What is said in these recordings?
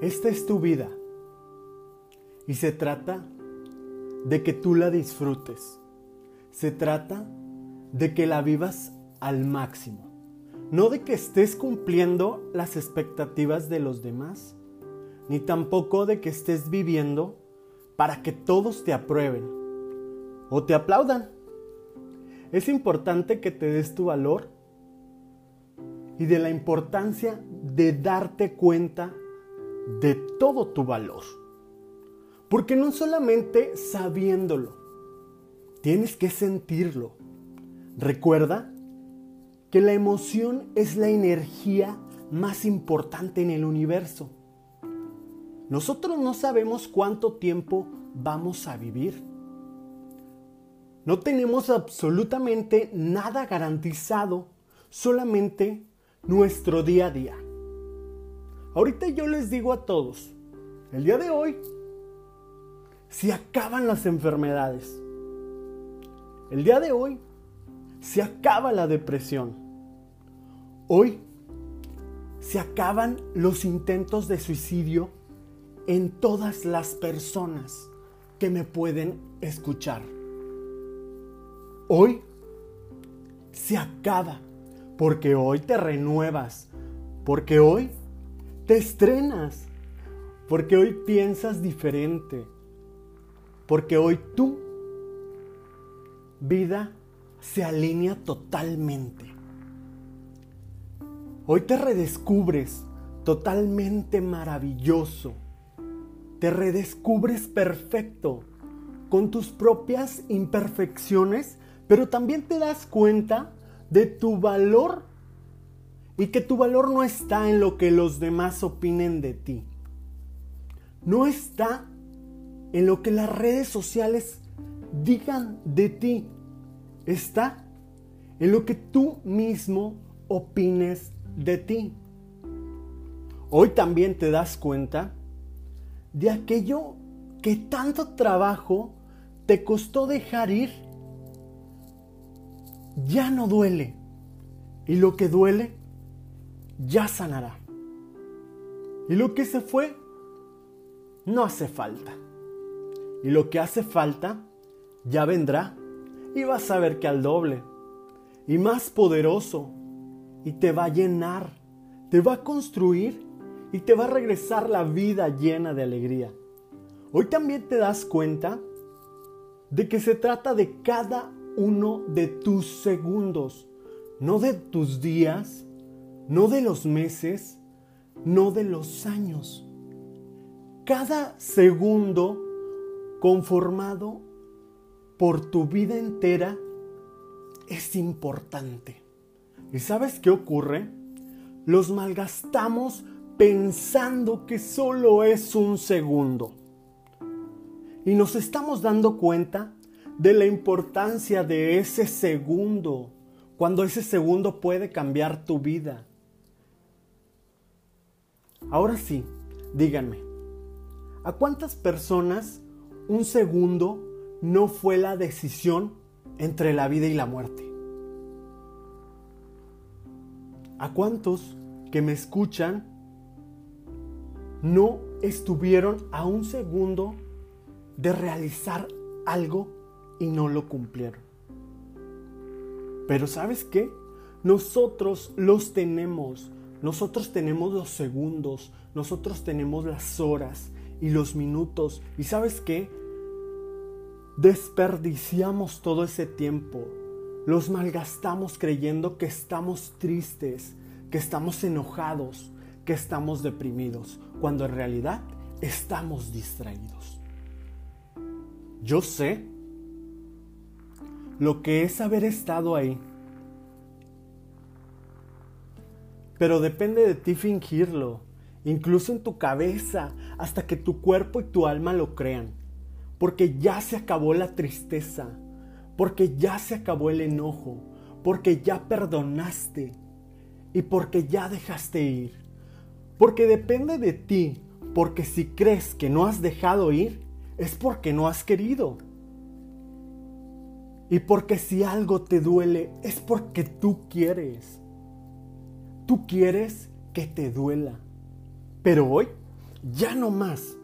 Esta es tu vida y se trata de que tú la disfrutes. Se trata de que la vivas al máximo. No de que estés cumpliendo las expectativas de los demás, ni tampoco de que estés viviendo para que todos te aprueben o te aplaudan. Es importante que te des tu valor y de la importancia de darte cuenta de todo tu valor. Porque no solamente sabiéndolo, tienes que sentirlo. Recuerda que la emoción es la energía más importante en el universo. Nosotros no sabemos cuánto tiempo vamos a vivir. No tenemos absolutamente nada garantizado, solamente nuestro día a día. Ahorita yo les digo a todos, el día de hoy, si acaban las enfermedades, el día de hoy se acaba la depresión. Hoy se acaban los intentos de suicidio en todas las personas que me pueden escuchar. Hoy se acaba porque hoy te renuevas, porque hoy te estrenas, porque hoy piensas diferente, porque hoy tú vida se alinea totalmente. Hoy te redescubres totalmente maravilloso. Te redescubres perfecto con tus propias imperfecciones, pero también te das cuenta de tu valor y que tu valor no está en lo que los demás opinen de ti. No está en lo que las redes sociales digan de ti. Está en lo que tú mismo opines de ti. Hoy también te das cuenta de aquello que tanto trabajo te costó dejar ir. Ya no duele. Y lo que duele, ya sanará. Y lo que se fue, no hace falta. Y lo que hace falta, ya vendrá y vas a ver que al doble y más poderoso y te va a llenar, te va a construir y te va a regresar la vida llena de alegría. Hoy también te das cuenta de que se trata de cada uno de tus segundos, no de tus días, no de los meses, no de los años. Cada segundo conformado por tu vida entera es importante. ¿Y sabes qué ocurre? Los malgastamos pensando que solo es un segundo. Y nos estamos dando cuenta de la importancia de ese segundo, cuando ese segundo puede cambiar tu vida. Ahora sí, díganme, ¿a cuántas personas un segundo no fue la decisión entre la vida y la muerte. ¿A cuántos que me escuchan no estuvieron a un segundo de realizar algo y no lo cumplieron? Pero ¿sabes qué? Nosotros los tenemos. Nosotros tenemos los segundos, nosotros tenemos las horas y los minutos. ¿Y sabes qué? Desperdiciamos todo ese tiempo. Los malgastamos creyendo que estamos tristes, que estamos enojados, que estamos deprimidos, cuando en realidad estamos distraídos. Yo sé lo que es haber estado ahí. Pero depende de ti fingirlo, incluso en tu cabeza, hasta que tu cuerpo y tu alma lo crean porque ya se acabó la tristeza, porque ya se acabó el enojo, porque ya perdonaste y porque ya dejaste ir. Porque depende de ti, porque si crees que no has dejado ir, es porque no has querido. Y porque si algo te duele, es porque tú quieres. Tú quieres que te duela. Pero hoy ya no más.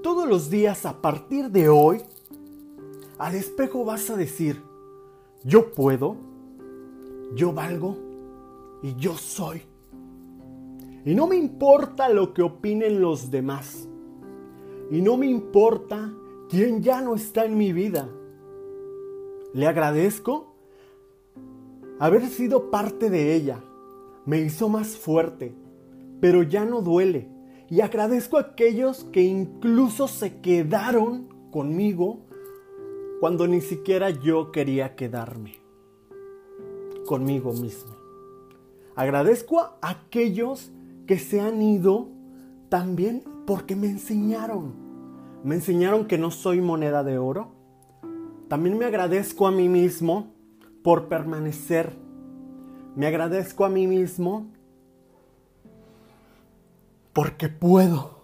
Todos los días a partir de hoy, al espejo vas a decir, yo puedo, yo valgo y yo soy. Y no me importa lo que opinen los demás. Y no me importa quién ya no está en mi vida. Le agradezco haber sido parte de ella. Me hizo más fuerte, pero ya no duele. Y agradezco a aquellos que incluso se quedaron conmigo cuando ni siquiera yo quería quedarme conmigo mismo. Agradezco a aquellos que se han ido también porque me enseñaron. Me enseñaron que no soy moneda de oro. También me agradezco a mí mismo por permanecer. Me agradezco a mí mismo porque puedo.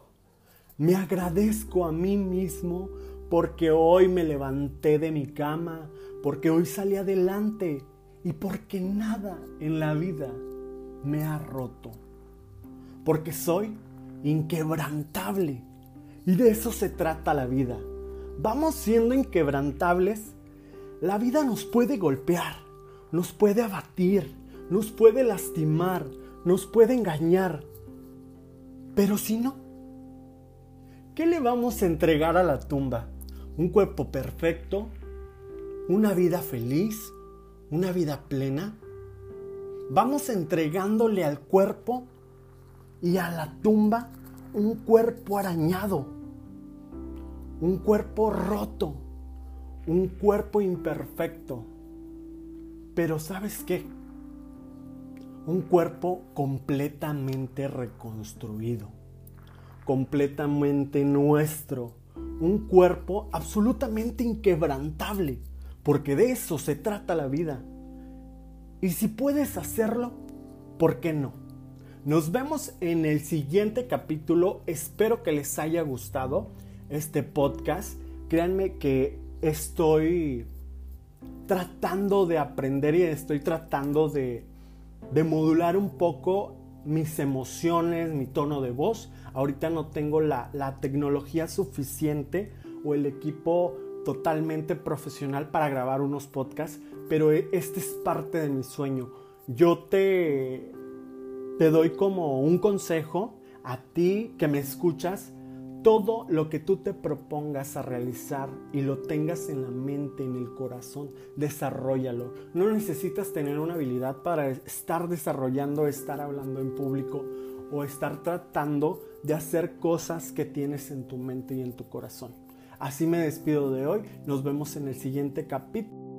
Me agradezco a mí mismo porque hoy me levanté de mi cama, porque hoy salí adelante y porque nada en la vida me ha roto porque soy inquebrantable. Y de eso se trata la vida. Vamos siendo inquebrantables. La vida nos puede golpear, nos puede abatir, nos puede lastimar, nos puede engañar. Pero si no, ¿qué le vamos a entregar a la tumba? ¿Un cuerpo perfecto? ¿Una vida feliz? ¿Una vida plena? Vamos entregándole al cuerpo y a la tumba un cuerpo arañado, un cuerpo roto, un cuerpo imperfecto. Pero ¿sabes qué? Un cuerpo completamente reconstruido, completamente nuestro, un cuerpo absolutamente inquebrantable, porque de eso se trata la vida. Y si puedes hacerlo, ¿por qué no? Nos vemos en el siguiente capítulo. Espero que les haya gustado este podcast. Créanme que estoy tratando de aprender y estoy tratando de, modular un poco mis emociones, mi tono de voz. Ahorita no tengo la, la tecnología suficiente o el equipo totalmente profesional para grabar unos podcasts, pero este es parte de mi sueño. Yo te te doy como un consejo a ti que me escuchas, todo lo que tú te propongas a realizar y lo tengas en la mente, en el corazón, desarrollalo. No necesitas tener una habilidad para estar desarrollando, estar hablando en público o estar tratando de hacer cosas que tienes en tu mente y en tu corazón. Así me despido de hoy. Nos vemos en el siguiente capítulo.